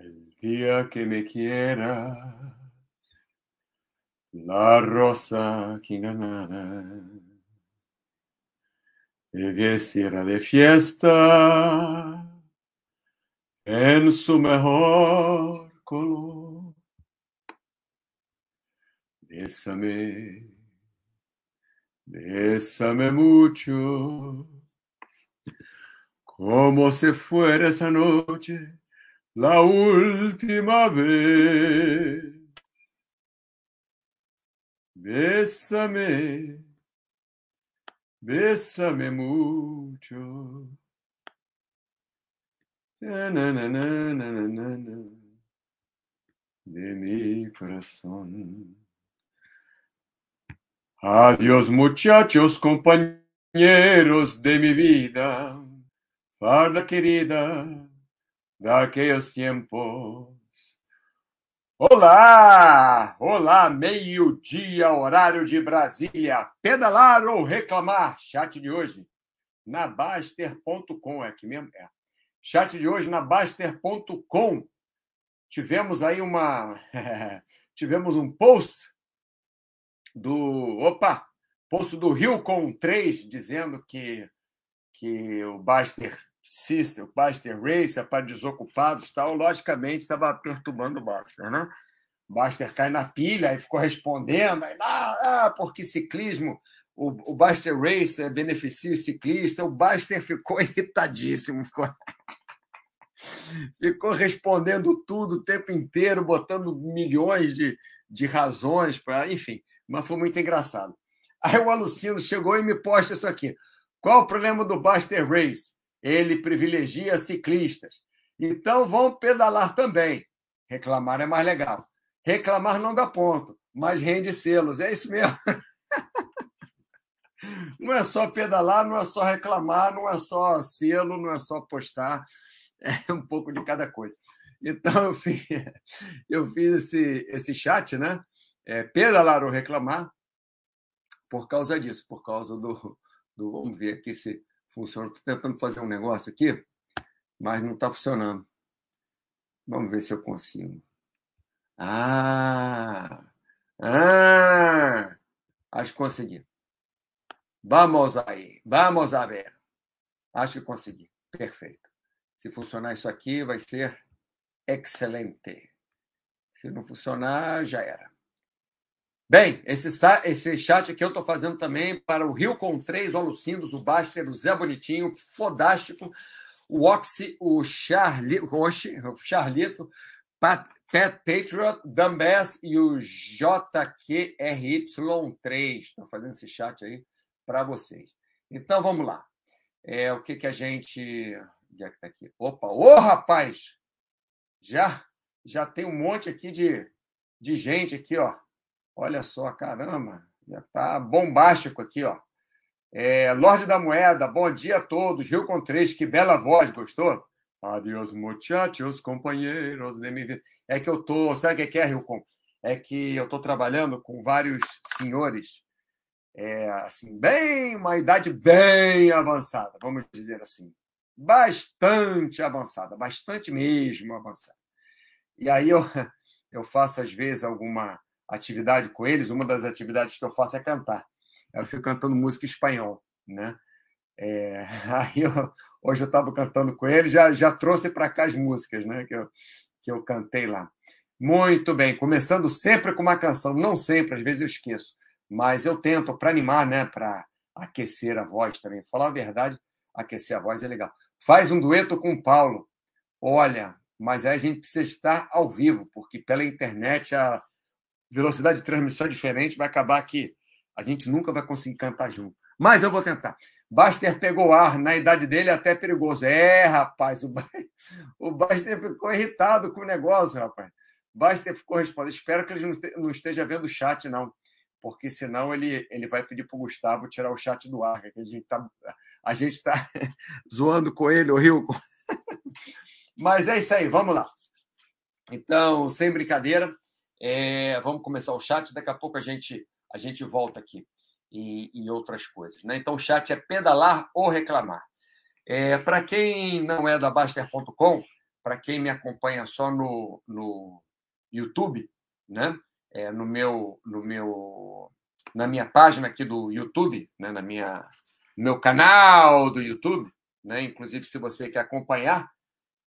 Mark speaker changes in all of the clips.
Speaker 1: El día que me quiera, la rosa quinganada me vistiera de fiesta en su mejor color. Bésame, bésame mucho, como si fuera esa noche la última vez. Bésame, bésame mucho. Na, na, na, de mi corazón. Adiós muchachos, compañeros de mi vida, farda querida daqueles tempos. Olá! Olá, meio-dia, horário de Brasília. Pedalar ou reclamar? Chat de hoje na Baster.com. É aqui mesmo? É. Chat de hoje na Baster.com. Tivemos aí uma. Tivemos um post do. Opa! Post do Rio com 3 dizendo que, que o Baster System, o Baster Racer para desocupados tal, logicamente estava perturbando o Baster, né? Baster cai na pilha e ficou respondendo, aí, ah, ah, porque ciclismo, o, o Baster Racer beneficia o ciclista, o Baster ficou irritadíssimo, ficou... ficou respondendo tudo o tempo inteiro, botando milhões de, de razões para, enfim, mas foi muito engraçado. Aí o Alucino chegou e me posta isso aqui. Qual o problema do Baster Race? Ele privilegia ciclistas. Então vão pedalar também. Reclamar é mais legal. Reclamar não dá ponto, mas rende selos. É isso mesmo. Não é só pedalar, não é só reclamar, não é só selo, não é só postar. É um pouco de cada coisa. Então eu fiz, eu fiz esse, esse chat, né? É, pedalar ou reclamar, por causa disso, por causa do, do. Vamos ver aqui se funciona. Estou tentando fazer um negócio aqui, mas não está funcionando. Vamos ver se eu consigo. Ah! Ah! Acho que consegui. Vamos aí. Vamos a ver. Acho que consegui. Perfeito. Se funcionar isso aqui, vai ser excelente. Se não funcionar, já era. Bem, esse, esse chat aqui eu estou fazendo também para o Rio com 3, o Alucindos, o Baster, o Zé Bonitinho, o Fodástico, o Oxy, o Charli, Roche, o Charlito, Pat, Pat Patriot, Dumbass e o JQRY3. Estou fazendo esse chat aí para vocês. Então vamos lá. É, o que, que a gente. Onde é que está aqui? Opa, ô rapaz! Já, já tem um monte aqui de, de gente aqui, ó. Olha só, caramba, já está bombástico aqui, ó. É, Lorde da Moeda, bom dia a todos. Rio com três, que bela voz, gostou? Adiós, muchachos, companheiros de mi. É que eu tô, sabe o que é, Rio com? É que eu estou trabalhando com vários senhores, é, assim, bem, uma idade bem avançada, vamos dizer assim. Bastante avançada, bastante mesmo avançada. E aí eu, eu faço, às vezes, alguma atividade com eles, uma das atividades que eu faço é cantar. Eu fico cantando música espanhol, né? É, aí eu, hoje eu estava cantando com eles, já, já trouxe para cá as músicas, né? Que eu, que eu cantei lá. Muito bem, começando sempre com uma canção, não sempre, às vezes eu esqueço, mas eu tento para animar, né? Para aquecer a voz também. Falar a verdade, aquecer a voz é legal. Faz um dueto com o Paulo. Olha, mas aí a gente precisa estar ao vivo, porque pela internet a, velocidade de transmissão é diferente, vai acabar que a gente nunca vai conseguir cantar junto. Mas eu vou tentar. Baster pegou ar, na idade dele até perigoso. É, rapaz, o, o Baster ficou irritado com o negócio, rapaz. Baster ficou respondendo. Espero que ele não esteja vendo o chat, não. Porque senão ele, ele vai pedir para o Gustavo tirar o chat do ar, que a gente está a gente tá zoando com ele, o Rio. Mas é isso aí, vamos lá. Então, sem brincadeira, é, vamos começar o chat, daqui a pouco a gente, a gente volta aqui em, em outras coisas. Né? Então, o chat é pedalar ou reclamar. É, Para quem não é da Baster.com, para quem me acompanha só no, no YouTube, né? É, no meu no meu na minha página aqui do YouTube, né? na minha no meu canal do YouTube, né? Inclusive se você quer acompanhar,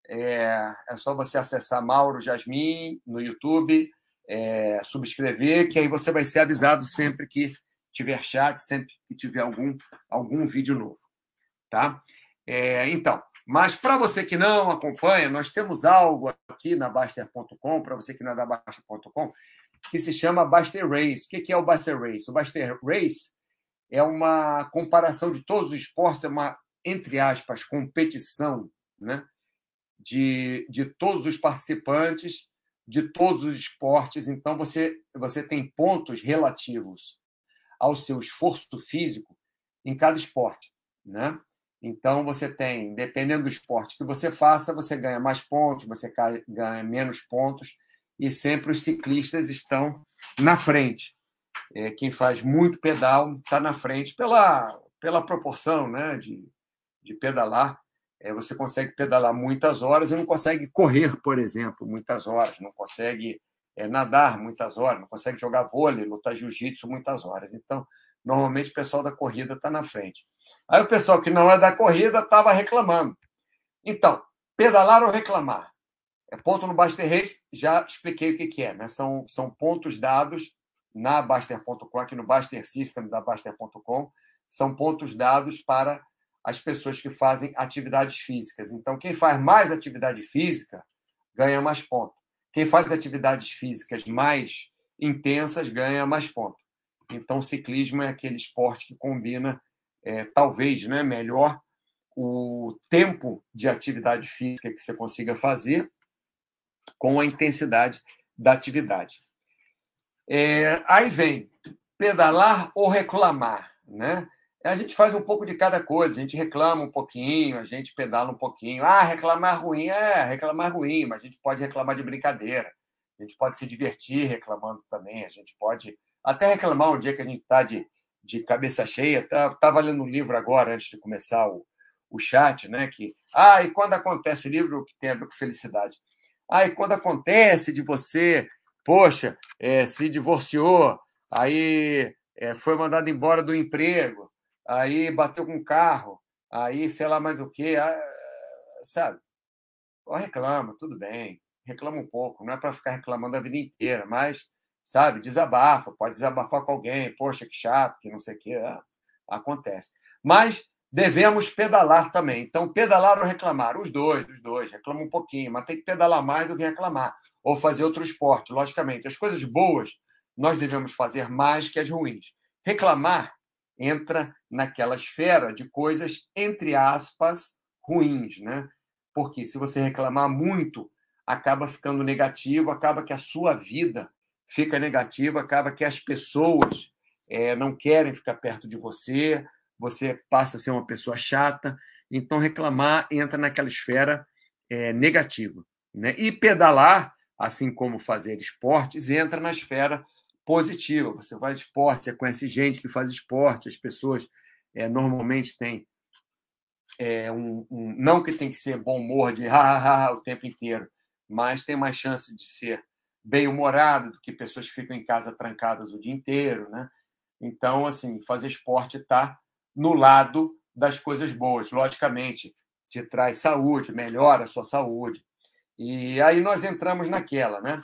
Speaker 1: é, é só você acessar Mauro Jasmin no YouTube, é, subscrever, que aí você vai ser avisado sempre que tiver chat, sempre que tiver algum algum vídeo novo, tá? É, então, mas para você que não acompanha, nós temos algo aqui na Baster.com, para você que não é da Baster.com, que se chama Baster Race. O que é o Baster Race? O Baster Race é uma comparação de todos os esportes, é uma, entre aspas, competição né? de, de todos os participantes de todos os esportes. Então, você, você tem pontos relativos ao seu esforço físico em cada esporte. Né? Então, você tem, dependendo do esporte que você faça, você ganha mais pontos, você ganha menos pontos, e sempre os ciclistas estão na frente. É, quem faz muito pedal está na frente pela, pela proporção né, de, de pedalar. É, você consegue pedalar muitas horas e não consegue correr, por exemplo, muitas horas, não consegue é, nadar muitas horas, não consegue jogar vôlei, lutar jiu-jitsu muitas horas. Então, normalmente o pessoal da corrida está na frente. Aí o pessoal que não é da corrida estava reclamando. Então, pedalar ou reclamar? É ponto no Baster Race, já expliquei o que, que é. Né? São, são pontos dados na Baster.com, aqui no Baster System da Baster.com, são pontos dados para as pessoas que fazem atividades físicas. Então, quem faz mais atividade física ganha mais pontos. Quem faz atividades físicas mais intensas ganha mais pontos. Então, o ciclismo é aquele esporte que combina é, talvez né, melhor o tempo de atividade física que você consiga fazer com a intensidade da atividade. É, aí vem pedalar ou reclamar, né? A gente faz um pouco de cada coisa, a gente reclama um pouquinho, a gente pedala um pouquinho. Ah, reclamar ruim, é, reclamar ruim, mas a gente pode reclamar de brincadeira. A gente pode se divertir reclamando também, a gente pode até reclamar um dia que a gente está de de cabeça cheia. Estava tá, lendo um livro agora, antes de começar o, o chat, né? Que, ah, e quando acontece o livro que tem a ver com felicidade? Ah, e quando acontece de você, poxa, é, se divorciou, aí é, foi mandado embora do emprego, aí bateu com o carro, aí sei lá mais o quê, sabe? reclama, tudo bem, reclama um pouco, não é para ficar reclamando a vida inteira, mas sabe? Desabafa, pode desabafar com alguém, poxa, que chato, que não sei o quê, é, acontece. Mas devemos pedalar também. Então, pedalar ou reclamar, os dois, os dois, reclama um pouquinho, mas tem que pedalar mais do que reclamar, ou fazer outro esporte, logicamente. As coisas boas nós devemos fazer mais que as ruins. Reclamar entra naquela esfera de coisas, entre aspas, ruins, né? Porque se você reclamar muito, acaba ficando negativo, acaba que a sua vida fica negativa, acaba que as pessoas é, não querem ficar perto de você, você passa a ser uma pessoa chata. Então, reclamar entra naquela esfera é, negativa. Né? E pedalar, assim como fazer esportes, entra na esfera positiva. Você faz esporte, você conhece gente que faz esporte, as pessoas é, normalmente têm é, um, um, não que tem que ser bom humor de ha, o tempo inteiro, mas tem mais chance de ser bem-humorado do que pessoas que ficam em casa trancadas o dia inteiro, né? Então, assim, fazer esporte está no lado das coisas boas, logicamente, te traz saúde, melhora a sua saúde. E aí nós entramos naquela, né?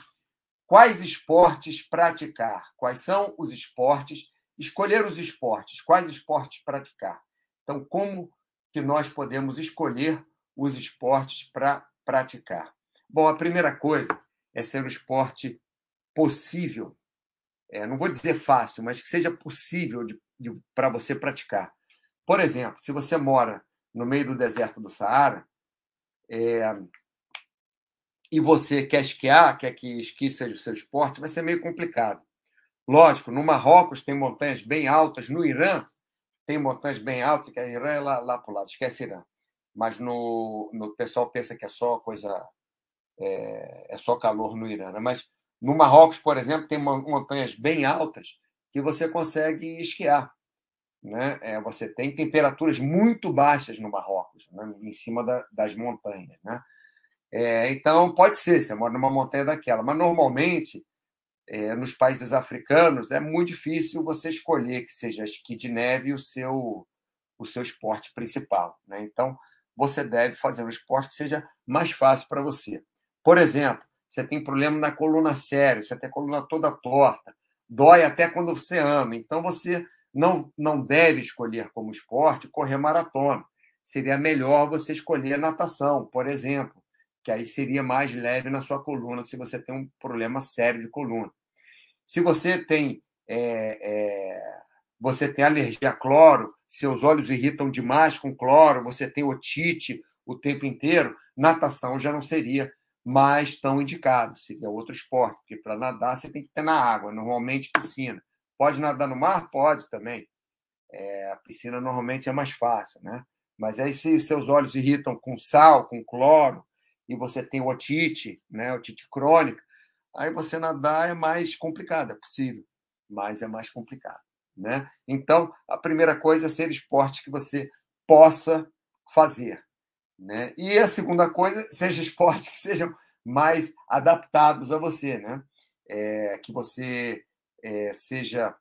Speaker 1: Quais esportes praticar? Quais são os esportes? Escolher os esportes. Quais esportes praticar? Então, como que nós podemos escolher os esportes para praticar? Bom, a primeira coisa é ser um esporte possível. É, não vou dizer fácil, mas que seja possível para você praticar. Por exemplo, se você mora no meio do deserto do Saara é, e você quer esquiar, quer que esqui seja o seu esporte, vai ser meio complicado. Lógico, no Marrocos tem montanhas bem altas, no Irã tem montanhas bem altas, que a Irã é lá, lá para o lado, esquece Irã. Mas no, no pessoal pensa que é só coisa é, é só calor no Irã. Né? Mas no Marrocos, por exemplo, tem montanhas bem altas que você consegue esquiar. Né? É, você tem temperaturas muito baixas no Marrocos, né? em cima da, das montanhas. Né? É, então, pode ser, você mora numa montanha daquela, mas normalmente, é, nos países africanos, é muito difícil você escolher que seja esqui de neve o seu, o seu esporte principal. Né? Então, você deve fazer um esporte que seja mais fácil para você. Por exemplo, você tem problema na coluna séria, você tem a coluna toda torta, dói até quando você anda. Então, você não, não deve escolher como esporte correr maratona. Seria melhor você escolher natação, por exemplo, que aí seria mais leve na sua coluna se você tem um problema sério de coluna. Se você tem é, é, você tem alergia a cloro, seus olhos irritam demais com cloro, você tem otite o tempo inteiro, natação já não seria mais tão indicado, seria outro esporte, porque para nadar você tem que ter na água, normalmente piscina. Pode nadar no mar? Pode também. É, a piscina normalmente é mais fácil, né? Mas aí se seus olhos irritam com sal, com cloro, e você tem otite, né, otite crônica, aí você nadar é mais complicado, é possível, mas é mais complicado, né? Então, a primeira coisa é ser esporte que você possa fazer, né? E a segunda coisa, seja esporte que sejam mais adaptados a você, né? É, que você é, seja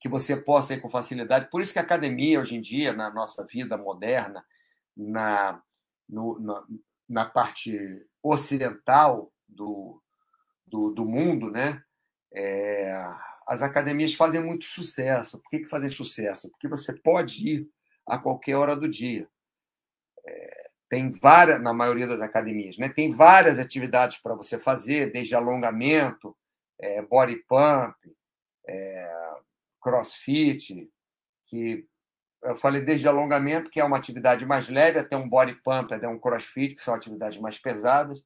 Speaker 1: que você possa ir com facilidade. Por isso que a academia hoje em dia, na nossa vida moderna, na, no, na parte ocidental do, do, do mundo, né? É, as academias fazem muito sucesso. Por que, que fazem sucesso? Porque você pode ir a qualquer hora do dia. É, tem várias, na maioria das academias, né? Tem várias atividades para você fazer, desde alongamento, é, body pump, é, crossfit, que eu falei desde alongamento, que é uma atividade mais leve, até um body pump, até um crossfit, que são atividades mais pesadas,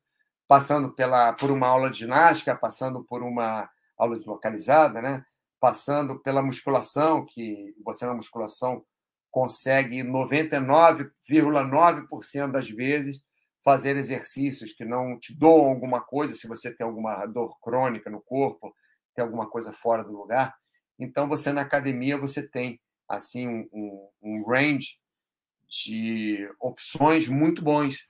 Speaker 1: passando pela, por uma aula de ginástica, passando por uma aula de localizada, né? passando pela musculação, que você na musculação consegue 99,9% das vezes fazer exercícios que não te doam alguma coisa, se você tem alguma dor crônica no corpo, tem alguma coisa fora do lugar. Então, você na academia você tem assim um, um, range de opções muito bons,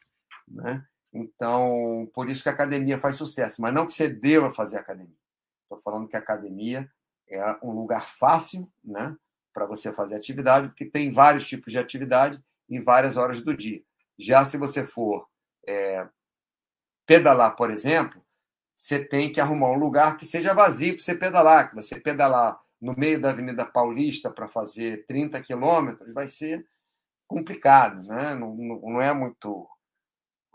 Speaker 1: né? Então, por isso que a academia faz sucesso, mas não que você deva fazer academia. Estou falando que a academia é um lugar fácil, né, para você fazer atividade, porque tem vários tipos de atividade em várias horas do dia. Já se você for é, pedalar, por exemplo, você tem que arrumar um lugar que seja vazio para você pedalar. Que você pedalar no meio da Avenida Paulista para fazer 30 quilômetros vai ser complicado, né? não, não, é muito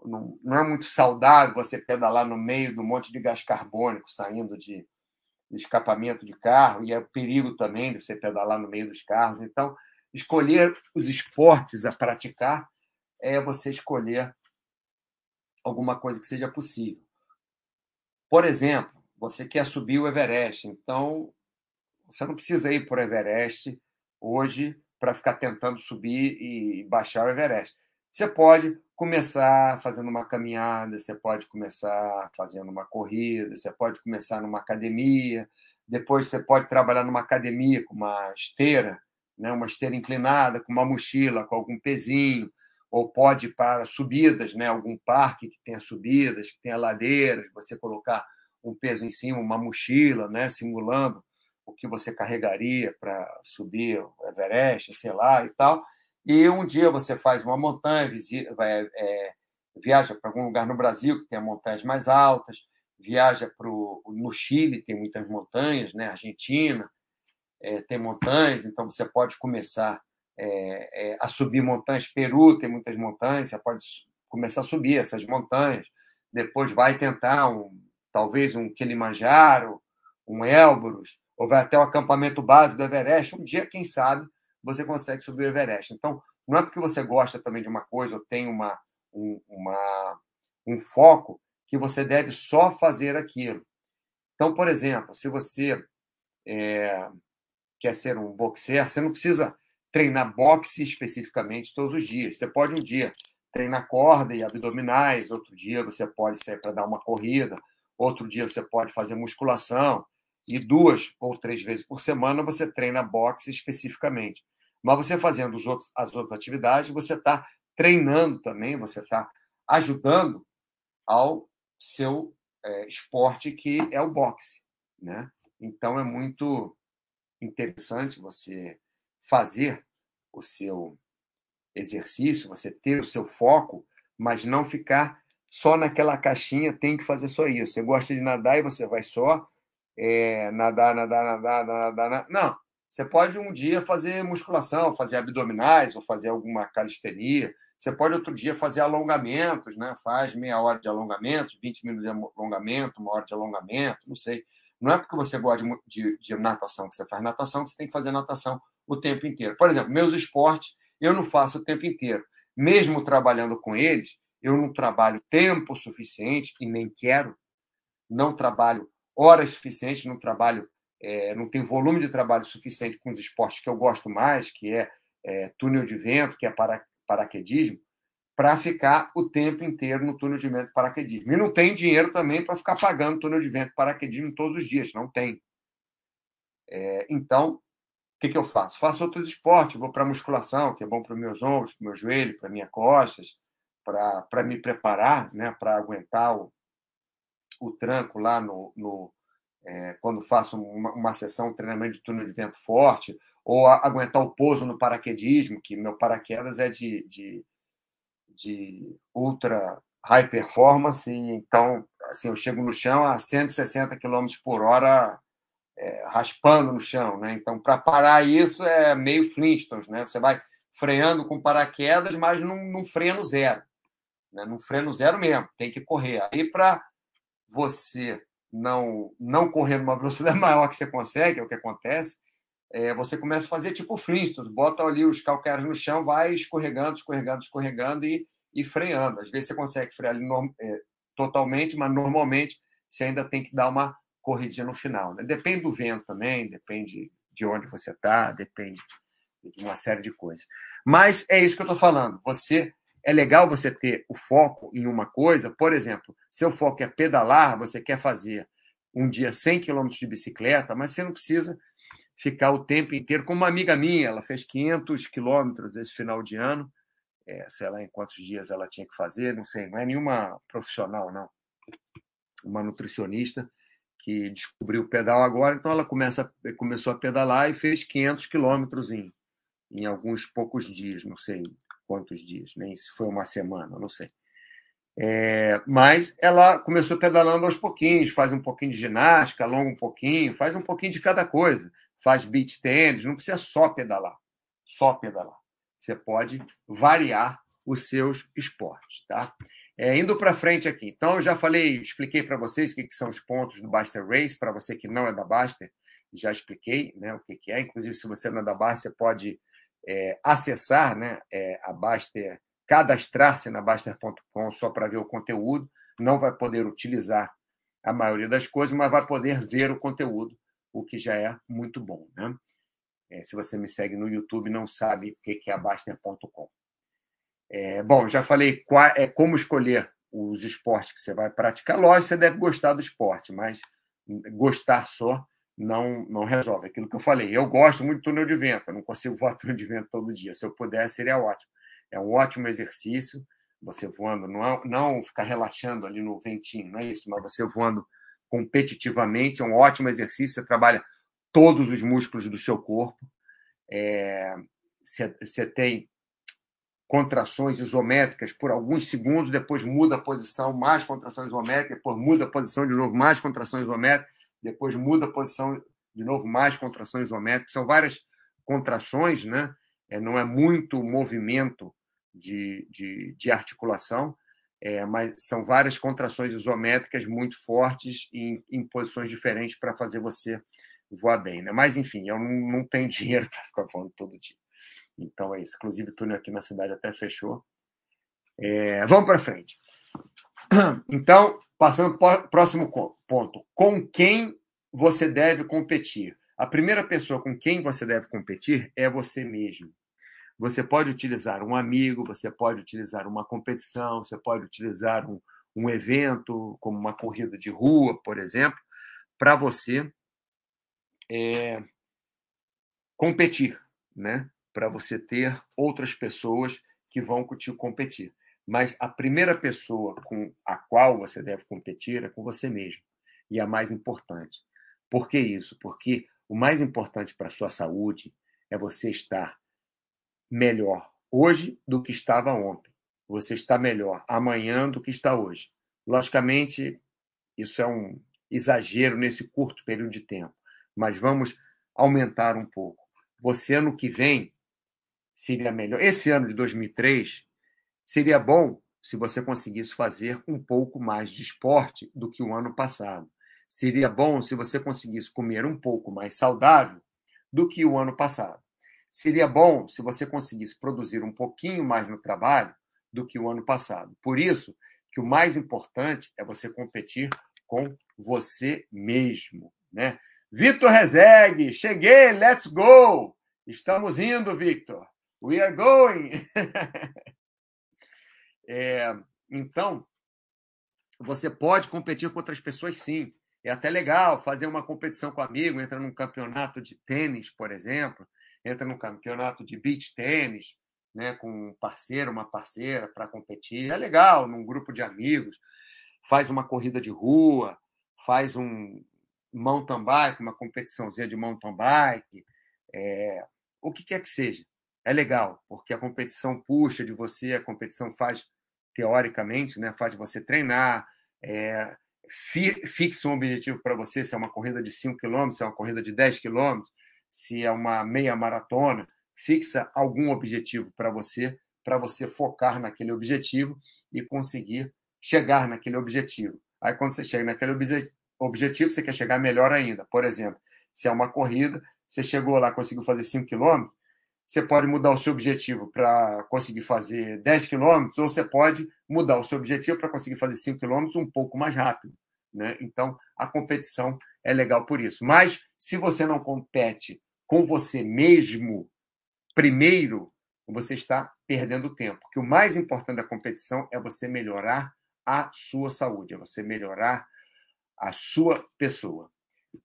Speaker 1: não, não, é muito saudável você pedalar no meio do monte de gás carbônico saindo de, de escapamento de carro e é perigo também de você pedalar no meio dos carros. Então, escolher os esportes a praticar é você escolher alguma coisa que seja possível. Por exemplo, você quer subir o Everest, então você não precisa ir para o Everest hoje para ficar tentando subir e baixar o Everest. Você pode começar fazendo uma caminhada, você pode começar fazendo uma corrida, você pode começar numa academia, depois você pode trabalhar numa academia com uma esteira, né, uma esteira inclinada, com uma mochila, com algum pezinho, ou pode ir para subidas, né, algum parque que tenha subidas, que tenha ladeiras, você colocar um peso em cima, uma mochila, né, simulando o que você carregaria para subir o Everest, sei lá e tal. E um dia você faz uma montanha, visita, é, viaja para algum lugar no Brasil que tenha montanhas mais altas, viaja para no Chile tem muitas montanhas, né? Argentina é, tem montanhas, então você pode começar é, é, a subir montanhas. Peru tem muitas montanhas, você pode começar a subir essas montanhas. Depois vai tentar um, talvez um Kilimanjaro, um Elbrus, ou vai até o acampamento básico do Everest, um dia, quem sabe, você consegue subir o Everest. Então, não é porque você gosta também de uma coisa ou tem uma, um, uma, um foco que você deve só fazer aquilo. Então, por exemplo, se você é, quer ser um boxer, você não precisa treinar boxe especificamente todos os dias. Você pode um dia treinar corda e abdominais, outro dia você pode sair para dar uma corrida, outro dia você pode fazer musculação e duas ou três vezes por semana você treina boxe especificamente. Mas você fazendo outros, as outras atividades, você está treinando também, você está ajudando ao seu é, esporte, que é o boxe. Né? Então, é muito interessante você fazer o seu exercício, você ter o seu foco, mas não ficar só naquela caixinha, tem que fazer só isso. Você gosta de nadar e você vai só é, nadar, nadar, nadar, nadar, nadar. Não, você pode um dia fazer musculação, fazer abdominais ou fazer alguma calistenia. Você pode outro dia fazer alongamentos, né? Faz meia hora de alongamento, 20 minutos de alongamento, uma hora de alongamento, não sei. Não é porque você gosta de, de, de natação que você faz natação que você tem que fazer natação o tempo inteiro. Por exemplo, meus esportes eu não faço o tempo inteiro. Mesmo trabalhando com eles, eu não trabalho tempo suficiente e nem quero. Não trabalho horas suficientes, não trabalho, é, não tenho volume de trabalho suficiente com os esportes que eu gosto mais, que é, é túnel de vento, que é para, paraquedismo, para ficar o tempo inteiro no túnel de vento paraquedismo. E não tem dinheiro também para ficar pagando túnel de vento paraquedismo todos os dias, não tem. É, então, o que, que eu faço? Faço outros esportes, vou para musculação, que é bom para os meus ombros, para o meu joelho, para minhas costas, para me preparar, né, para aguentar o, o tranco lá no, no é, quando faço uma, uma sessão de treinamento de túnel de vento forte, ou a, aguentar o pouso no paraquedismo, que meu paraquedas é de, de de ultra high performance, então assim, eu chego no chão a 160 km por hora é, raspando no chão. Né? Então, para parar isso é meio Flintstones. Né? Você vai freando com paraquedas, mas num, num freno zero. Né? Num freno zero mesmo, tem que correr. Aí, para você não, não correr numa velocidade maior que você consegue, é o que acontece, é, você começa a fazer tipo Flintstones, bota ali os calcanhares no chão, vai escorregando, escorregando, escorregando e, e freando. Às vezes você consegue frear ali norm, é, totalmente, mas normalmente você ainda tem que dar uma corridinha no final. Né? Depende do vento também, depende de onde você está, depende de uma série de coisas. Mas é isso que eu estou falando. Você é legal você ter o foco em uma coisa. Por exemplo, seu foco é pedalar, você quer fazer um dia 100 km de bicicleta, mas você não precisa ficar o tempo inteiro. Como uma amiga minha, ela fez 500 quilômetros esse final de ano, é, sei lá em quantos dias ela tinha que fazer, não sei, não é nenhuma profissional, não. Uma nutricionista que descobriu o pedal agora, então ela começa, começou a pedalar e fez 500 quilômetros em, em alguns poucos dias, não sei quantos dias, nem se foi uma semana, não sei. É, mas ela começou pedalando aos pouquinhos, faz um pouquinho de ginástica, alonga um pouquinho, faz um pouquinho de cada coisa faz beach tênis, não precisa só pedalar, só pedalar. Você pode variar os seus esportes, tá? É, indo para frente aqui. Então, eu já falei, expliquei para vocês o que, que, são os pontos do Baster Race. Para você que não é da Baster, já expliquei né, o que, que é. Inclusive, se você não é da Baster, você pode é, acessar né, é, a Baster, cadastrar-se na Baster.com só para ver o conteúdo. Não vai poder utilizar a maioria das coisas, mas vai poder ver o conteúdo o que já é muito bom. Né? É, se você me segue no YouTube não sabe o que é a Baster.com. É, bom, já falei qual, é, como escolher os esportes que você vai praticar. Lógico, você deve gostar do esporte, mas gostar só não, não resolve. Aquilo que eu falei, eu gosto muito do túnel de vento, eu não consigo voar túnel de vento todo dia. Se eu pudesse, seria ótimo. É um ótimo exercício, você voando, não, é, não ficar relaxando ali no ventinho, não é isso, mas você voando competitivamente, é um ótimo exercício, você trabalha todos os músculos do seu corpo, é, você tem contrações isométricas por alguns segundos, depois muda a posição, mais contração isométrica, depois muda a posição de novo, mais contração isométrica, depois muda a posição de novo, mais contração isométrica. São várias contrações, né? É, não é muito movimento de, de, de articulação, é, mas são várias contrações isométricas muito fortes em, em posições diferentes para fazer você voar bem. Né? Mas, enfim, eu não, não tenho dinheiro para ficar voando todo dia. Então é isso. Inclusive, o túnel aqui na cidade até fechou. É, vamos para frente. Então, passando para o próximo ponto. Com quem você deve competir? A primeira pessoa com quem você deve competir é você mesmo. Você pode utilizar um amigo, você pode utilizar uma competição, você pode utilizar um, um evento, como uma corrida de rua, por exemplo, para você é, competir, né? para você ter outras pessoas que vão contigo competir. Mas a primeira pessoa com a qual você deve competir é com você mesmo. E a mais importante. Por que isso? Porque o mais importante para a sua saúde é você estar melhor hoje do que estava ontem. Você está melhor amanhã do que está hoje. Logicamente, isso é um exagero nesse curto período de tempo, mas vamos aumentar um pouco. Você, ano que vem, seria melhor. Esse ano de 2003, seria bom se você conseguisse fazer um pouco mais de esporte do que o ano passado. Seria bom se você conseguisse comer um pouco mais saudável do que o ano passado. Seria bom se você conseguisse produzir um pouquinho mais no trabalho do que o ano passado. Por isso que o mais importante é você competir com você mesmo, né? Vitor Rezegue, cheguei, let's go! Estamos indo, Victor. We are going. é, então, você pode competir com outras pessoas, sim. É até legal fazer uma competição com amigo, entra num campeonato de tênis, por exemplo, entra num campeonato de beach tênis, né, com um parceiro, uma parceira para competir. É legal, num grupo de amigos, faz uma corrida de rua, faz um mountain bike, uma competiçãozinha de mountain bike, é, o que quer que seja. É legal, porque a competição puxa de você, a competição faz, teoricamente, né, faz você treinar, é, fixa um objetivo para você, se é uma corrida de 5 km, se é uma corrida de 10 km, se é uma meia maratona, fixa algum objetivo para você, para você focar naquele objetivo e conseguir chegar naquele objetivo. Aí, quando você chega naquele objetivo, você quer chegar melhor ainda. Por exemplo, se é uma corrida, você chegou lá, conseguiu fazer 5 quilômetros, você pode mudar o seu objetivo para conseguir fazer 10 quilômetros, ou você pode mudar o seu objetivo para conseguir fazer 5 quilômetros um pouco mais rápido. Né? Então, a competição é legal por isso. Mas, se você não compete com você mesmo, primeiro, você está perdendo tempo. Porque o mais importante da competição é você melhorar a sua saúde, é você melhorar a sua pessoa.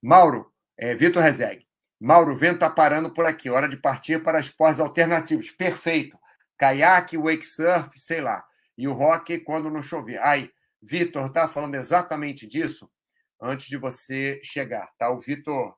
Speaker 1: Mauro, é, Vitor Rezegue. Mauro, vento está parando por aqui. Hora de partir para esportes alternativos. Perfeito. Caiaque, wake surf, sei lá. E o rock quando não chover. Aí, Vitor está falando exatamente disso antes de você chegar. Tá? O Vitor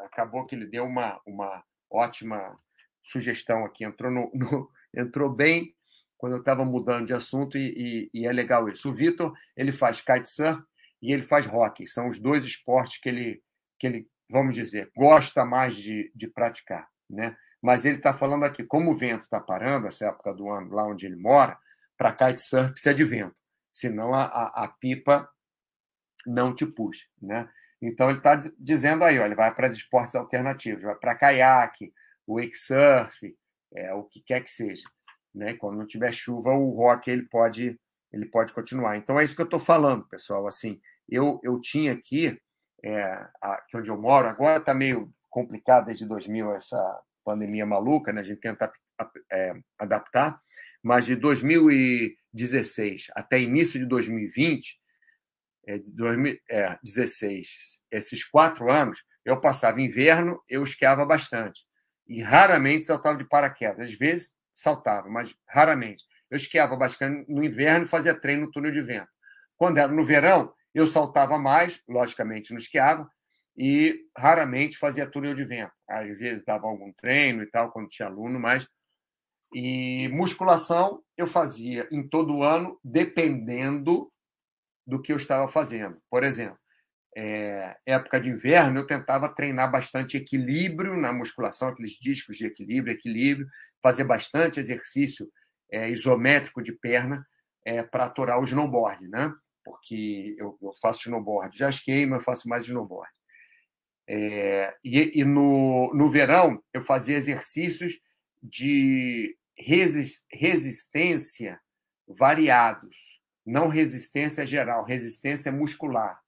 Speaker 1: acabou que ele deu uma, uma ótima sugestão aqui. Entrou, no, no entrou bem quando eu estava mudando de assunto e, e, e, é legal isso. O Vitor ele faz kitesurf e ele faz hockey. São os dois esportes que ele, que ele vamos dizer, gosta mais de, de praticar. Né? Mas ele está falando aqui, como o vento está parando, essa época do ano, lá onde ele mora, para kitesurf precisa de vento. Senão a, a, a pipa não te puxa. Né? Então ele está dizendo aí, olha, ele vai para esportes alternativos, vai para caiaque, wake surf, é, o que quer que seja. Né? Quando não tiver chuva, o rock ele pode ele pode continuar. Então é isso que eu estou falando, pessoal. Assim, eu eu tinha aqui é, aqui onde eu moro agora está meio complicado desde 2000 essa pandemia maluca, né? A gente tenta é, adaptar, mas de 2016 até início de 2020, é, de 2016, é, esses quatro anos, eu passava inverno, eu esquiava bastante e raramente saltava de paraquedas. Às vezes saltava, mas raramente. Eu esquiava bastante no inverno fazia treino no túnel de vento. Quando era no verão, eu saltava mais, logicamente não esquiava, e raramente fazia túnel de vento. Às vezes dava algum treino e tal, quando tinha aluno, mas. E musculação eu fazia em todo ano, dependendo do que eu estava fazendo. Por exemplo, é, época de inverno, eu tentava treinar bastante equilíbrio na musculação, aqueles discos de equilíbrio, equilíbrio, fazer bastante exercício é, isométrico de perna é, para atorar o snowboard, né? Porque eu, eu faço snowboard, já esquei, mas eu faço mais snowboard. É, e, e no, no verão, eu fazia exercícios de resistência variados, não resistência geral, resistência muscular.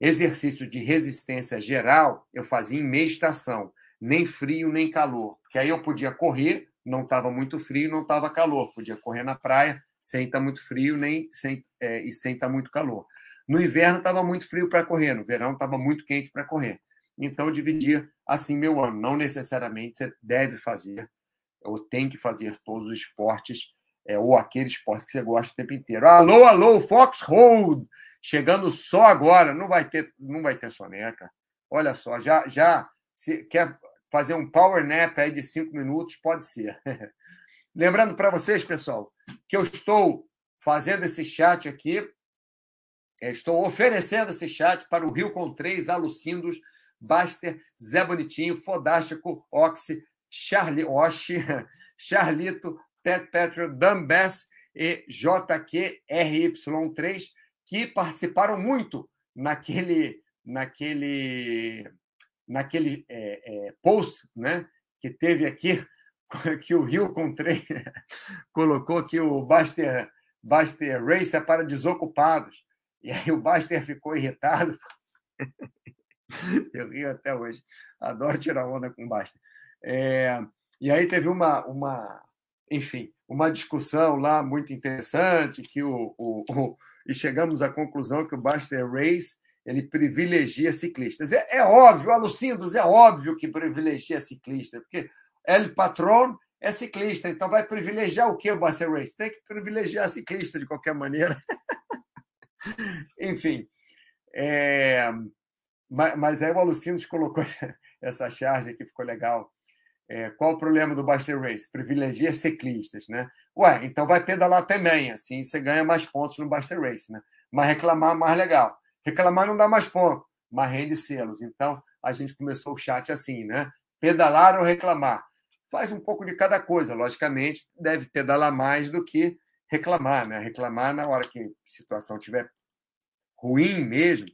Speaker 1: Exercício de resistência geral eu fazia em meia estação, nem frio nem calor, porque aí eu podia correr, não estava muito frio, não estava calor, podia correr na praia sem estar tá muito frio nem sem, é, e sem estar tá muito calor. No inverno estava muito frio para correr, no verão estava muito quente para correr. Então eu dividia assim meu ano. Não necessariamente você deve fazer ou tem que fazer todos os esportes é, ou aquele esporte que você gosta o tempo inteiro. Alô, alô, Fox Hold! Chegando só agora, não vai ter, não vai ter soneca. Olha só, já, já se quer fazer um power nap aí de cinco minutos, pode ser. Lembrando para vocês, pessoal, que eu estou fazendo esse chat aqui, estou oferecendo esse chat para o Rio com três Alucindos, Baster, Zé Bonitinho, Fodástico, Oxy, Charlie Oshi, Charlito, Pet Petro, Dan Bass e JQRY3, que participaram muito naquele, naquele, naquele é, é, post né, que teve aqui, que o Rio com três colocou que o Baster, Baster Race é para desocupados. E aí o Baster ficou irritado. Eu rio até hoje. Adoro tirar onda com o Baster. É, e aí teve uma, uma, enfim, uma discussão lá muito interessante que o, o, o e chegamos à conclusão que o Buster Race ele privilegia ciclistas. É, é óbvio, Alucindos, é óbvio que privilegia ciclistas, porque El Patron é ciclista, então vai privilegiar o que o Buster Race? Tem que privilegiar ciclista de qualquer maneira. Enfim, é, mas, aí o Alucindos colocou essa charge que ficou legal. É, qual o problema do Buster Race? Privilegia ciclistas, né? Ué, então vai pedalar também, assim você ganha mais pontos no Buster Race, né? Mas reclamar é mais legal. Reclamar não dá mais ponto, mas rende selos. Então a gente começou o chat assim, né? Pedalar ou reclamar? Faz um pouco de cada coisa, logicamente, deve pedalar mais do que reclamar, né? Reclamar na hora que a situação estiver ruim mesmo,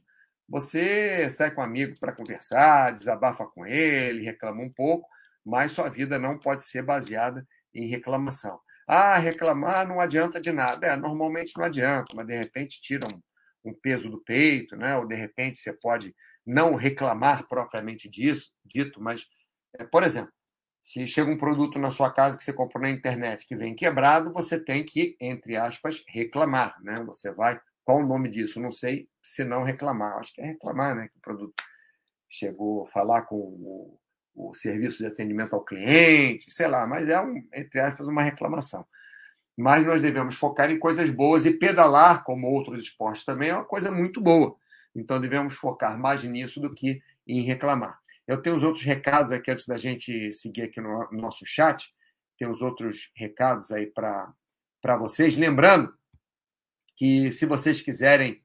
Speaker 1: você sai com um amigo para conversar, desabafa com ele, reclama um pouco, mas sua vida não pode ser baseada em reclamação. Ah, reclamar não adianta de nada. É, normalmente não adianta, mas de repente tira um, um peso do peito, né? ou de repente você pode não reclamar propriamente disso, dito, mas, é, por exemplo, se chega um produto na sua casa que você comprou na internet que vem quebrado, você tem que, entre aspas, reclamar. Né? Você vai. Qual o nome disso? Não sei se não reclamar. Acho que é reclamar, né? Que o produto chegou a falar com o o serviço de atendimento ao cliente, sei lá, mas é, um, entre aspas, uma reclamação. Mas nós devemos focar em coisas boas e pedalar, como outros esportes também, é uma coisa muito boa. Então devemos focar mais nisso do que em reclamar. Eu tenho os outros recados aqui antes da gente seguir aqui no nosso chat. Tem os outros recados aí para vocês. Lembrando que se vocês quiserem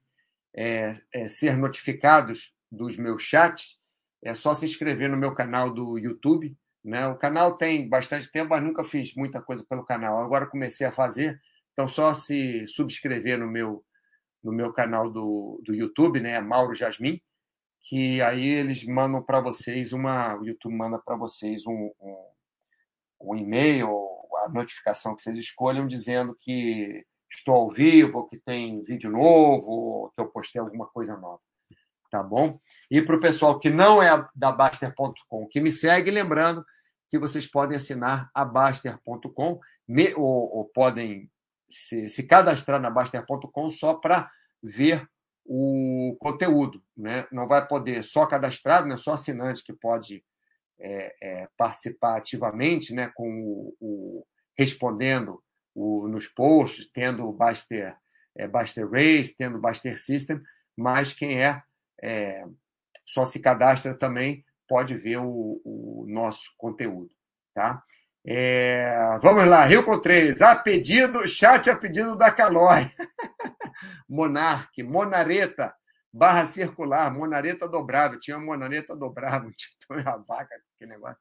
Speaker 1: é, é, ser notificados dos meus chats, é só se inscrever no meu canal do YouTube. Né? O canal tem bastante tempo, mas nunca fiz muita coisa pelo canal. Agora comecei a fazer, então só se subscrever no meu no meu canal do, do YouTube, né, Mauro Jasmin, que aí eles mandam para vocês uma, o YouTube manda para vocês um, um, um e-mail, a notificação que vocês escolham, dizendo que estou ao vivo, que tem vídeo novo, que eu postei alguma coisa nova tá bom? E para o pessoal que não é da Baster.com, que me segue, lembrando que vocês podem assinar a Baster.com ou, ou, podem se, se cadastrar na Baster.com só para ver o conteúdo, né? Não vai poder só cadastrado, né? Só assinante que pode é, é, participar ativamente, né? Com o, o respondendo o, nos posts, tendo o Baster, é, Baster Race, tendo o Baster System, mas quem é é, só se cadastra também, pode ver o, o nosso conteúdo. Tá? É, vamos lá, Rio com três. A pedido, chat a pedido da Calói. Monarque, Monareta, barra circular, Monareta dobrável. Tinha Monareta dobrável, tinha uma vaca, que negócio.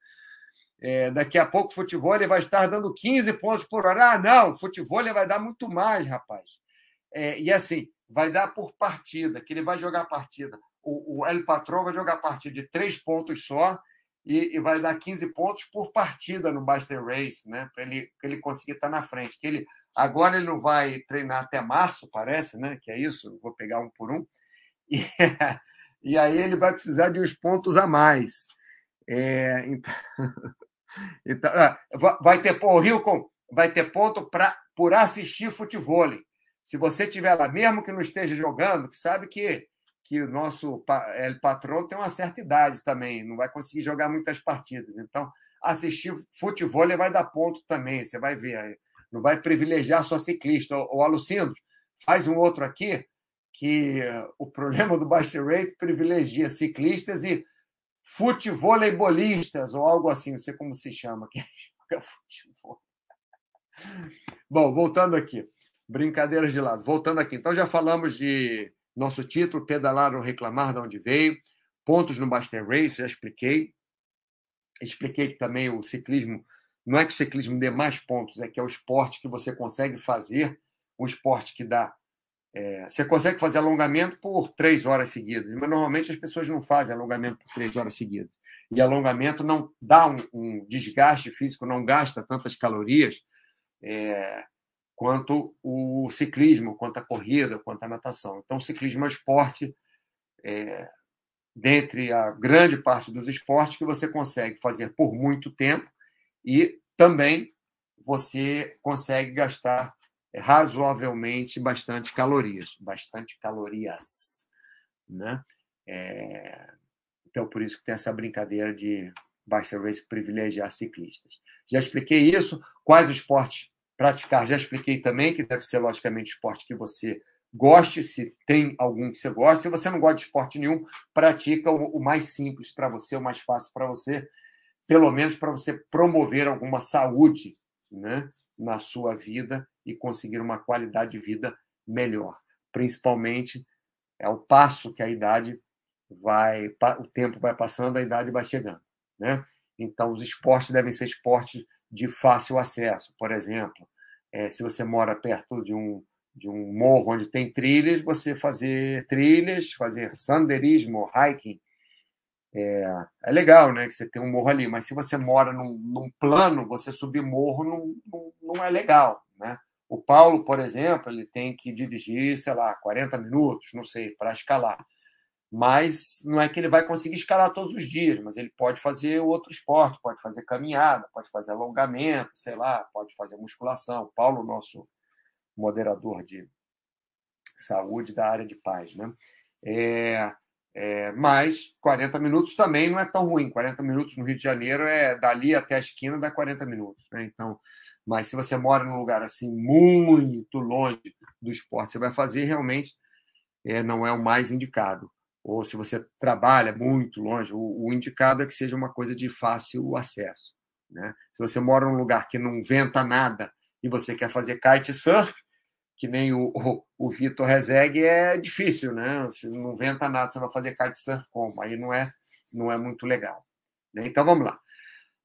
Speaker 1: É, daqui a pouco o futebol vai estar dando 15 pontos por hora. Ah, não, o futebol vai dar muito mais, rapaz. É, e assim, vai dar por partida, que ele vai jogar partida o, o El Patrão vai jogar a partir de três pontos só e, e, vai dar 15 pontos por partida no Buster Race, né? Para ele, ele conseguir estar na frente. Que ele, agora ele não vai treinar até março, parece, né? Que é isso, vou pegar um por um. E, e aí ele vai precisar de uns pontos a mais. É, então, então ah, vai ter o Rio vai ter ponto para por assistir futebol. Se você tiver lá, mesmo que não esteja jogando, que sabe que que o nosso El patrão tem uma certa idade também, não vai conseguir jogar muitas partidas. Então, assistir futebol vai dar ponto também, você vai ver. não vai privilegiar só ciclista. O Alucindo, faz um outro aqui que o problema do Buster Rate privilegia ciclistas e futeboleibolistas, ou algo assim, não sei como se chama. Que futebol. Bom, voltando aqui. Brincadeiras de lado. Voltando aqui. Então, já falamos de nosso título, pedalar ou reclamar de onde veio, pontos no Buster Race, já expliquei. Expliquei que também o ciclismo, não é que o ciclismo dê mais pontos, é que é o esporte que você consegue fazer, um esporte que dá é, você consegue fazer alongamento por três horas seguidas, mas normalmente as pessoas não fazem alongamento por três horas seguidas. E alongamento não dá um, um desgaste físico, não gasta tantas calorias é, quanto o ciclismo, quanto a corrida, quanto a natação. Então, o ciclismo é um esporte, é, dentre a grande parte dos esportes, que você consegue fazer por muito tempo e também você consegue gastar razoavelmente bastante calorias, bastante calorias, né? É... Então, por isso que tem essa brincadeira de basta race privilegiar ciclistas. Já expliquei isso. Quais esportes praticar? Já expliquei também que deve ser, logicamente, esporte que você goste, se tem algum que você gosta. Se você não gosta de esporte nenhum, pratica o mais simples para você, o mais fácil para você, pelo menos para você promover alguma saúde né, na sua vida e conseguir uma qualidade de vida melhor. Principalmente é o passo que a idade vai, o tempo vai passando, a idade vai chegando, né? Então os esportes devem ser esportes de fácil acesso, por exemplo, é, se você mora perto de um de um morro onde tem trilhas, você fazer trilhas, fazer sanderismo, hiking, é, é, legal, né? Que você tem um morro ali, mas se você mora num, num plano, você subir morro não, não, não, é legal, né? O Paulo, por exemplo, ele tem que dirigir, sei lá, 40 minutos, não sei, para escalar. Mas não é que ele vai conseguir escalar todos os dias, mas ele pode fazer outro esporte, pode fazer caminhada, pode fazer alongamento, sei lá, pode fazer musculação. Paulo, nosso moderador de saúde da área de paz, né? É, é, mas 40 minutos também não é tão ruim. 40 minutos no Rio de Janeiro é dali até a esquina dá 40 minutos. Né? Então, mas se você mora num lugar assim muito longe do esporte, você vai fazer realmente é, não é o mais indicado. Ou se você trabalha muito longe, o, o indicado é que seja uma coisa de fácil acesso. Né? Se você mora num lugar que não venta nada e você quer fazer kitesurf, que nem o, o, o Vitor Rezegue, é difícil, né? Se não venta nada, você vai fazer kitesurf como? Aí não é, não é muito legal. Né? Então vamos lá.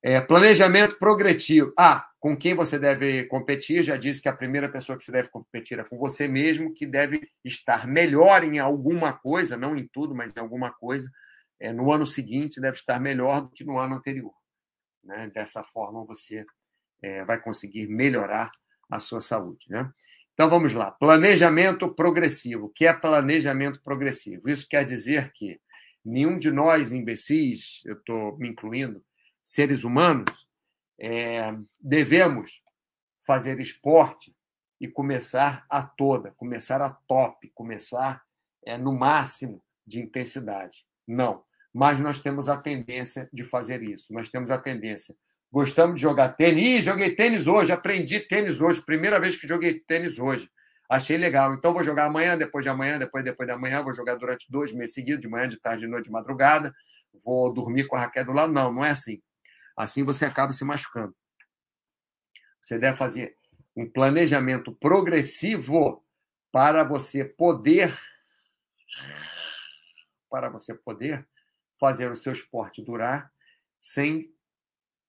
Speaker 1: É, planejamento progressivo. Ah, com quem você deve competir? Já disse que a primeira pessoa que você deve competir é com você mesmo, que deve estar melhor em alguma coisa, não em tudo, mas em alguma coisa. É, no ano seguinte deve estar melhor do que no ano anterior. Né? Dessa forma você é, vai conseguir melhorar a sua saúde. Né? Então vamos lá. Planejamento progressivo. O que é planejamento progressivo? Isso quer dizer que nenhum de nós, imbecis, eu estou me incluindo, seres humanos, é, devemos fazer esporte e começar a toda, começar a top, começar é, no máximo de intensidade. Não. Mas nós temos a tendência de fazer isso. Nós temos a tendência Gostamos de jogar tênis. Ih, joguei tênis hoje, aprendi tênis hoje. Primeira vez que joguei tênis hoje. Achei legal. Então, vou jogar amanhã, depois de amanhã, depois, depois de amanhã. Vou jogar durante dois meses seguidos, de manhã, de tarde, de noite, de madrugada. Vou dormir com a Raquel do lado. Não, não é assim. Assim você acaba se machucando. Você deve fazer um planejamento progressivo para você poder para você poder fazer o seu esporte durar sem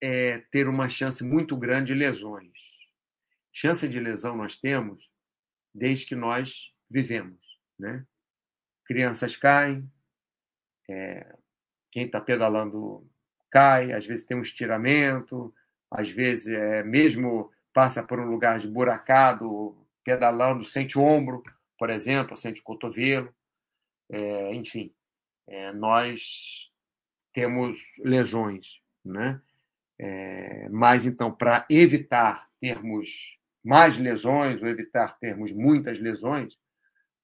Speaker 1: é, ter uma chance muito grande de lesões. Chance de lesão nós temos desde que nós vivemos. Né? Crianças caem, é, quem está pedalando cai, às vezes tem um estiramento, às vezes é, mesmo passa por um lugar de buracado, pedalando, sente o ombro, por exemplo, sente o cotovelo, é, enfim, é, nós temos lesões, né? É, mas, então, para evitar termos mais lesões ou evitar termos muitas lesões,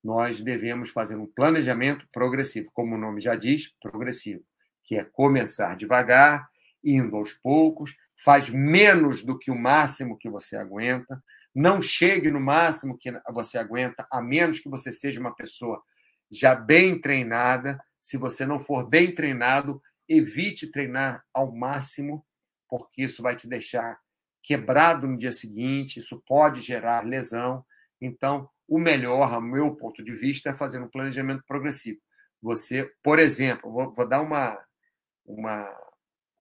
Speaker 1: nós devemos fazer um planejamento progressivo, como o nome já diz, progressivo, que é começar devagar, indo aos poucos, faz menos do que o máximo que você aguenta, Não chegue no máximo que você aguenta, a menos que você seja uma pessoa já bem treinada. Se você não for bem treinado, evite treinar ao máximo, porque isso vai te deixar quebrado no dia seguinte, isso pode gerar lesão. Então, o melhor, a meu ponto de vista, é fazer um planejamento progressivo. Você, por exemplo, vou, vou dar uma, uma,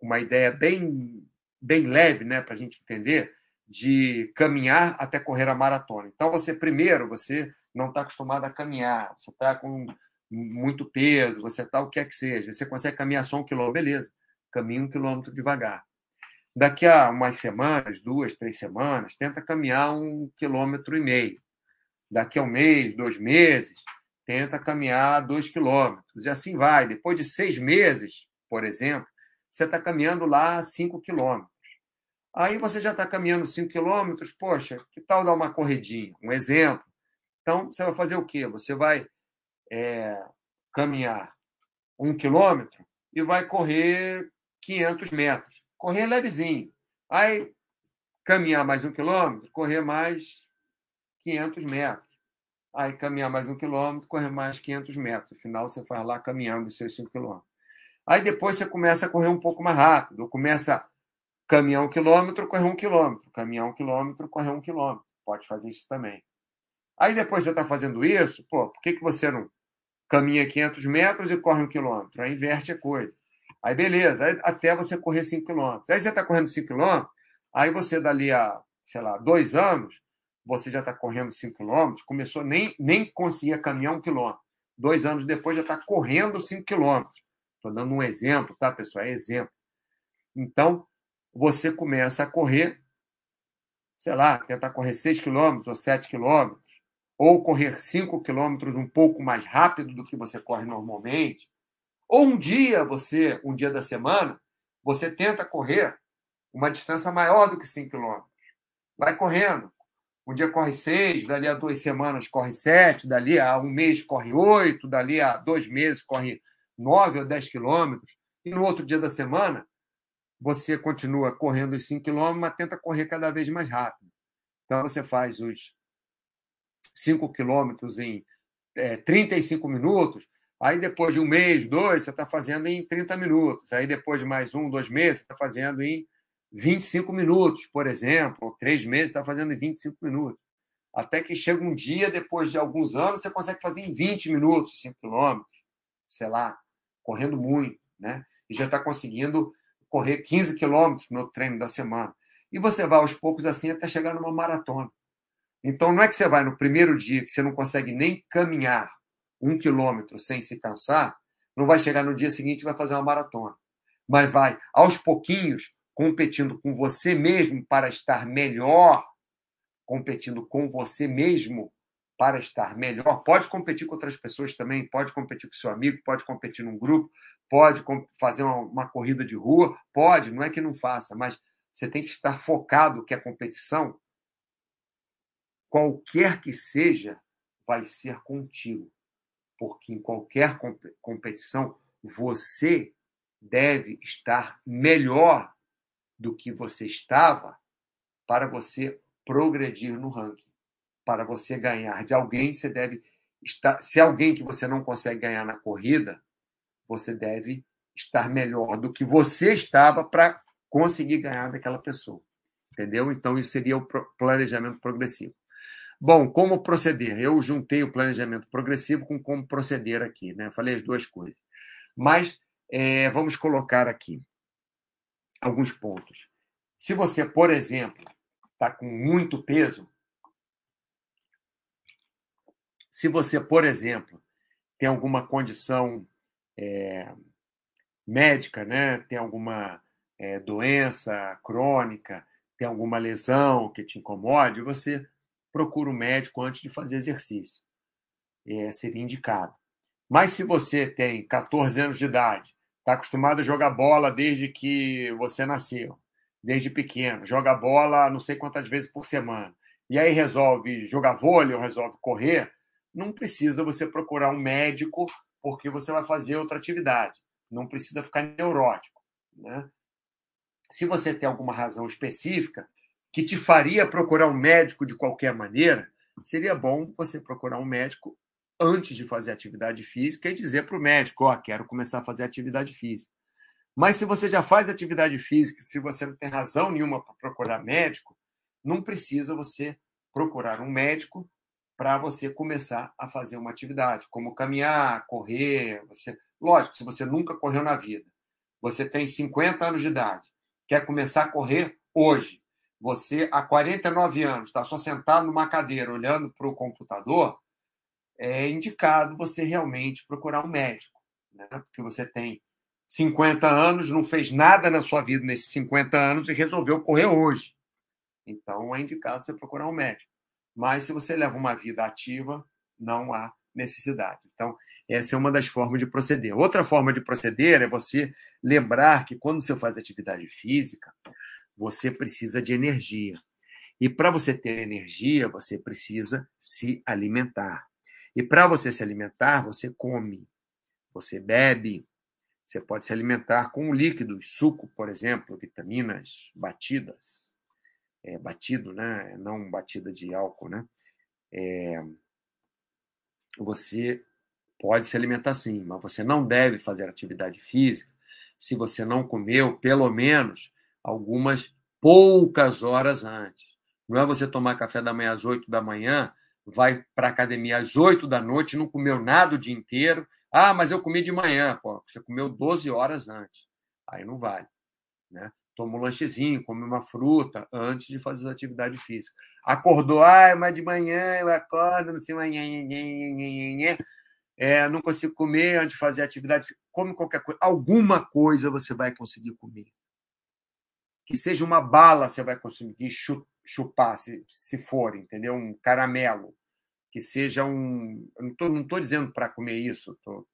Speaker 1: uma ideia bem, bem leve né, para a gente entender, de caminhar até correr a maratona. Então, você primeiro, você não está acostumado a caminhar, você está com muito peso, você está o que é que seja, você consegue caminhar só um quilômetro, beleza, caminha um quilômetro devagar. Daqui a umas semanas, duas, três semanas, tenta caminhar um quilômetro e meio. Daqui a um mês, dois meses, tenta caminhar dois quilômetros. E assim vai. Depois de seis meses, por exemplo, você está caminhando lá cinco quilômetros. Aí você já está caminhando cinco quilômetros, poxa, que tal dar uma corridinha? Um exemplo. Então, você vai fazer o quê? Você vai é, caminhar um quilômetro e vai correr 500 metros correr levezinho. Aí, caminhar mais um quilômetro, correr mais 500 metros. Aí, caminhar mais um quilômetro, correr mais 500 metros. Afinal, você faz lá caminhando os seus 5 quilômetros. Aí, depois, você começa a correr um pouco mais rápido. Começa caminhar um quilômetro, correr um quilômetro. Caminhar um quilômetro, correr um quilômetro. Pode fazer isso também. Aí, depois você está fazendo isso, pô, por que, que você não caminha 500 metros e corre um quilômetro? Aí inverte a coisa. Aí, beleza, aí, até você correr 5 km. Aí você está correndo 5 km, aí você, dali a, sei lá, dois anos, você já está correndo 5 km, começou, nem, nem conseguia caminhar um quilômetro. Dois anos depois já está correndo 5 km. Estou dando um exemplo, tá, pessoal? É exemplo. Então, você começa a correr, sei lá, tentar correr 6 km ou 7 km, ou correr 5 km um pouco mais rápido do que você corre normalmente, ou um dia você, um dia da semana, você tenta correr uma distância maior do que 5 km. Vai correndo. Um dia corre 6, dali a duas semanas corre 7, dali a um mês corre 8, dali a dois meses corre 9 ou 10 quilômetros. E no outro dia da semana, você continua correndo os 5 quilômetros, mas tenta correr cada vez mais rápido. Então, você faz os 5 quilômetros em é, 35 minutos, Aí depois de um mês, dois, você está fazendo em 30 minutos. Aí depois de mais um, dois meses, você está fazendo em 25 minutos, por exemplo. Ou três meses, está fazendo em 25 minutos. Até que chega um dia, depois de alguns anos, você consegue fazer em 20 minutos, 5 quilômetros, sei lá, correndo muito, né? E já está conseguindo correr 15 quilômetros no treino da semana. E você vai aos poucos assim até chegar numa maratona. Então não é que você vai no primeiro dia que você não consegue nem caminhar um quilômetro sem se cansar, não vai chegar no dia seguinte e vai fazer uma maratona. Mas vai, aos pouquinhos, competindo com você mesmo para estar melhor, competindo com você mesmo para estar melhor. Pode competir com outras pessoas também, pode competir com seu amigo, pode competir num grupo, pode fazer uma, uma corrida de rua, pode, não é que não faça, mas você tem que estar focado que a competição, qualquer que seja, vai ser contigo porque em qualquer competição você deve estar melhor do que você estava para você progredir no ranking. Para você ganhar de alguém, você deve estar. Se alguém que você não consegue ganhar na corrida, você deve estar melhor do que você estava para conseguir ganhar daquela pessoa. Entendeu? Então, isso seria o planejamento progressivo. Bom, como proceder? Eu juntei o planejamento progressivo com como proceder aqui, né? Falei as duas coisas. Mas é, vamos colocar aqui alguns pontos. Se você, por exemplo, está com muito peso, se você, por exemplo, tem alguma condição é, médica, né? tem alguma é, doença crônica, tem alguma lesão que te incomode, você procura um médico antes de fazer exercício. É, seria indicado. Mas se você tem 14 anos de idade, está acostumado a jogar bola desde que você nasceu, desde pequeno, joga bola não sei quantas vezes por semana, e aí resolve jogar vôlei ou resolve correr, não precisa você procurar um médico porque você vai fazer outra atividade. Não precisa ficar neurótico. Né? Se você tem alguma razão específica, que te faria procurar um médico de qualquer maneira, seria bom você procurar um médico antes de fazer atividade física e dizer para o médico: Ó, oh, quero começar a fazer atividade física. Mas se você já faz atividade física, se você não tem razão nenhuma para procurar médico, não precisa você procurar um médico para você começar a fazer uma atividade, como caminhar, correr. Você, lógico, se você nunca correu na vida, você tem 50 anos de idade, quer começar a correr hoje, você há 49 anos está só sentado numa cadeira olhando para o computador, é indicado você realmente procurar um médico, né? porque você tem 50 anos, não fez nada na sua vida nesses 50 anos e resolveu correr hoje. Então é indicado você procurar um médico. Mas se você leva uma vida ativa, não há necessidade. Então, essa é uma das formas de proceder. Outra forma de proceder é você lembrar que quando você faz atividade física, você precisa de energia. E para você ter energia, você precisa se alimentar. E para você se alimentar, você come, você bebe, você pode se alimentar com líquidos, suco, por exemplo, vitaminas batidas, é, batido, né? não batida de álcool. Né? É, você pode se alimentar sim, mas você não deve fazer atividade física se você não comeu pelo menos algumas poucas horas antes. Não é você tomar café da manhã às 8 da manhã, vai para a academia às 8 da noite, não comeu nada o dia inteiro, ah, mas eu comi de manhã. Pô, você comeu 12 horas antes. Aí não vale. Né? Toma um lanchezinho, come uma fruta antes de fazer atividade física. Acordou, ah, mas de manhã eu acordo, não sei, manhã, é, não consigo comer antes de fazer atividade física. Come qualquer coisa. Alguma coisa você vai conseguir comer. Que seja uma bala, você vai conseguir chupar, se, se for, entendeu? Um caramelo que seja um. Eu não estou dizendo para comer isso, estou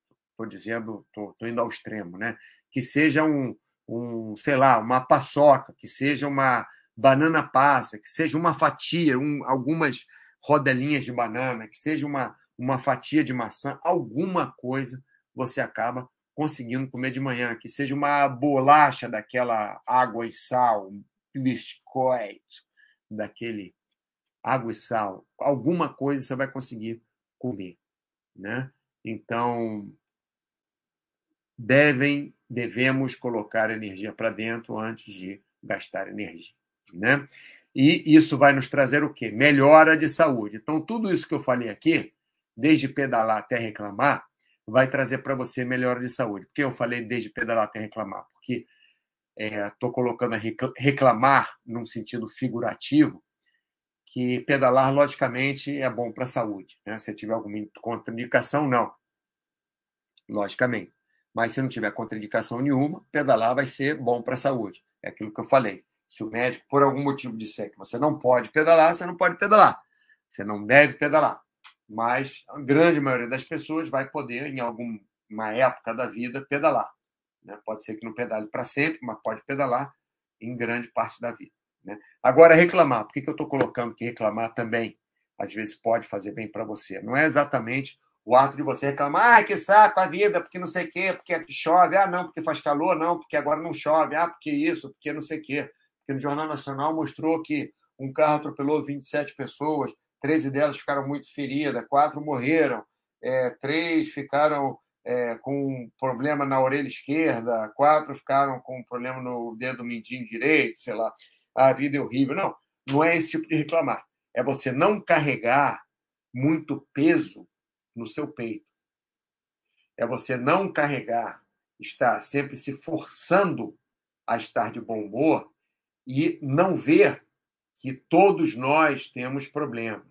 Speaker 1: dizendo, estou indo ao extremo, né? Que seja um, um, sei lá, uma paçoca, que seja uma banana passa, que seja uma fatia, um, algumas rodelinhas de banana, que seja uma, uma fatia de maçã, alguma coisa você acaba conseguindo comer de manhã, que seja uma bolacha daquela água e sal, um biscoito daquele água e sal, alguma coisa você vai conseguir comer, né? Então, devem, devemos colocar energia para dentro antes de gastar energia, né? E isso vai nos trazer o quê? Melhora de saúde. Então, tudo isso que eu falei aqui, desde pedalar até reclamar, vai trazer para você melhora de saúde. Por que eu falei desde pedalar até reclamar? Porque estou é, colocando reclamar num sentido figurativo, que pedalar, logicamente, é bom para a saúde. Né? Se tiver alguma contraindicação, não. Logicamente. Mas se não tiver contraindicação nenhuma, pedalar vai ser bom para a saúde. É aquilo que eu falei. Se o médico, por algum motivo, disser que você não pode pedalar, você não pode pedalar. Você não deve pedalar. Mas a grande maioria das pessoas vai poder, em alguma época da vida, pedalar. Né? Pode ser que não pedale para sempre, mas pode pedalar em grande parte da vida. Né? Agora, reclamar. Por que, que eu estou colocando que reclamar também, às vezes, pode fazer bem para você? Não é exatamente o ato de você reclamar, ah, que saco a vida, porque não sei o quê, porque chove, ah, não, porque faz calor, não, porque agora não chove, ah, porque isso, porque não sei o quê. Porque no Jornal Nacional mostrou que um carro atropelou 27 pessoas, 13 delas ficaram muito feridas, quatro morreram, é, três ficaram é, com um problema na orelha esquerda, quatro ficaram com um problema no dedo mindinho direito, sei lá a vida é horrível. Não, não é esse tipo de reclamar. É você não carregar muito peso no seu peito. É você não carregar, estar sempre se forçando a estar de bom humor e não ver que todos nós temos problemas.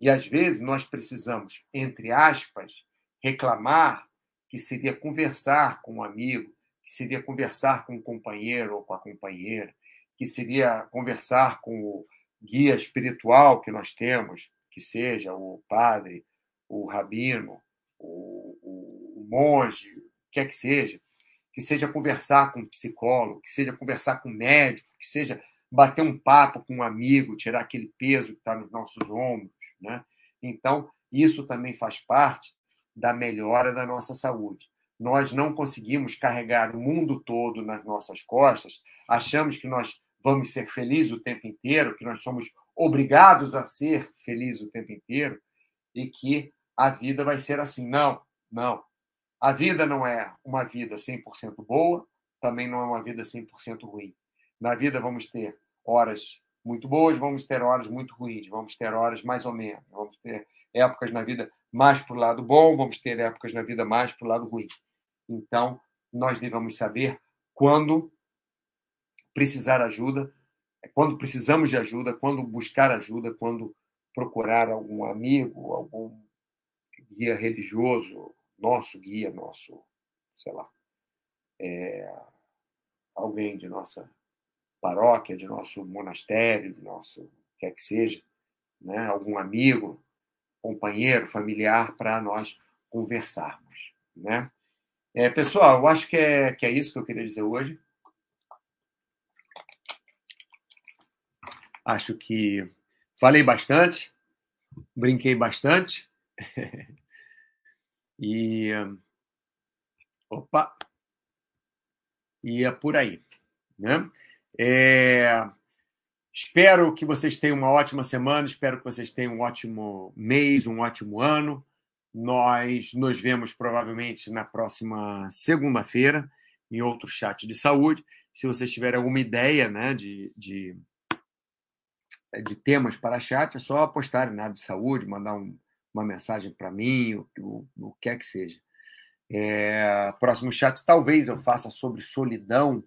Speaker 1: E às vezes nós precisamos, entre aspas, reclamar, que seria conversar com um amigo, que seria conversar com um companheiro ou com a companheira, que seria conversar com o guia espiritual que nós temos, que seja o padre, o rabino, o, o, o monge, o que que seja, que seja conversar com um psicólogo, que seja conversar com um médico, que seja bater um papo com um amigo, tirar aquele peso que está nos nossos ombros. Né? Então, isso também faz parte da melhora da nossa saúde. Nós não conseguimos carregar o mundo todo nas nossas costas, achamos que nós vamos ser felizes o tempo inteiro, que nós somos obrigados a ser felizes o tempo inteiro e que a vida vai ser assim. Não, não. A vida não é uma vida 100% boa, também não é uma vida 100% ruim. Na vida vamos ter horas muito boas, vamos ter horas muito ruins, vamos ter horas mais ou menos, vamos ter épocas na vida mais para o lado bom, vamos ter épocas na vida mais para o lado ruim. Então, nós devemos saber quando precisar ajuda, quando precisamos de ajuda, quando buscar ajuda, quando procurar algum amigo, algum guia religioso, nosso guia, nosso, sei lá, é, alguém de nossa paróquia, de nosso monastério, de nosso quer que seja, né? algum amigo, companheiro, familiar, para nós conversarmos. Né? É, pessoal, eu acho que é, que é isso que eu queria dizer hoje. Acho que falei bastante, brinquei bastante. e. Opa! E é por aí. Né? É, espero que vocês tenham uma ótima semana, espero que vocês tenham um ótimo mês, um ótimo ano. Nós nos vemos provavelmente na próxima segunda-feira em outro chat de saúde. Se vocês tiverem alguma ideia né, de, de, de temas para chat, é só postarem na área de saúde, mandar um, uma mensagem para mim, o, o, o que é que seja. É, próximo chat, talvez eu faça sobre solidão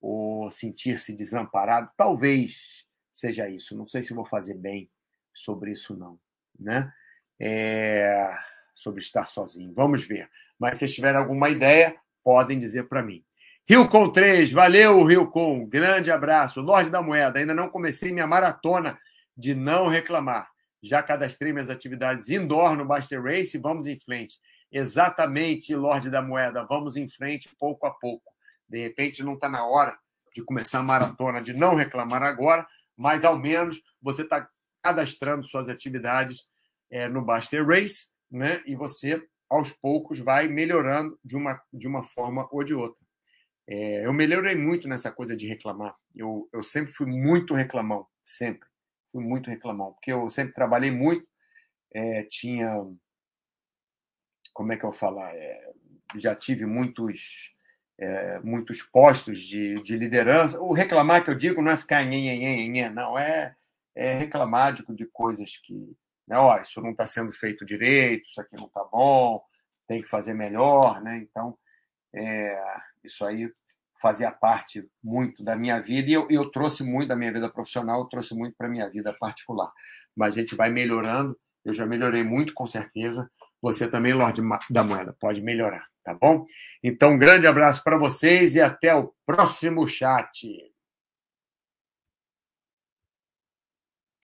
Speaker 1: ou sentir-se desamparado. Talvez seja isso. Não sei se vou fazer bem sobre isso, não. Né? É, sobre estar sozinho. Vamos ver. Mas se tiverem alguma ideia, podem dizer para mim. Rilcon 3, valeu, Rilcon. Grande abraço. Lorde da Moeda, ainda não comecei minha maratona de não reclamar. Já cadastrei minhas atividades indoor no Baster Race. Vamos em frente. Exatamente, Lorde da Moeda. Vamos em frente pouco a pouco. De repente não está na hora de começar a maratona, de não reclamar agora, mas ao menos você está cadastrando suas atividades é, no Baster Race, né? E você aos poucos vai melhorando de uma, de uma forma ou de outra. É, eu melhorei muito nessa coisa de reclamar. Eu, eu sempre fui muito reclamão, sempre. Fui muito reclamão, porque eu sempre trabalhei muito, é, tinha. Como é que eu falar? É, já tive muitos é, muitos postos de, de liderança. O reclamar que eu digo não é ficar nhen, nhen, nhen, não, é, é reclamar de, de coisas que, né, ó, isso não está sendo feito direito, isso aqui não está bom, tem que fazer melhor, né? Então, é, isso aí fazia parte muito da minha vida e eu, eu trouxe muito da minha vida profissional, eu trouxe muito para minha vida particular. Mas a gente vai melhorando, eu já melhorei muito, com certeza. Você também, Lorde da Moeda, pode melhorar tá bom? Então, um grande abraço para vocês e até o próximo chat.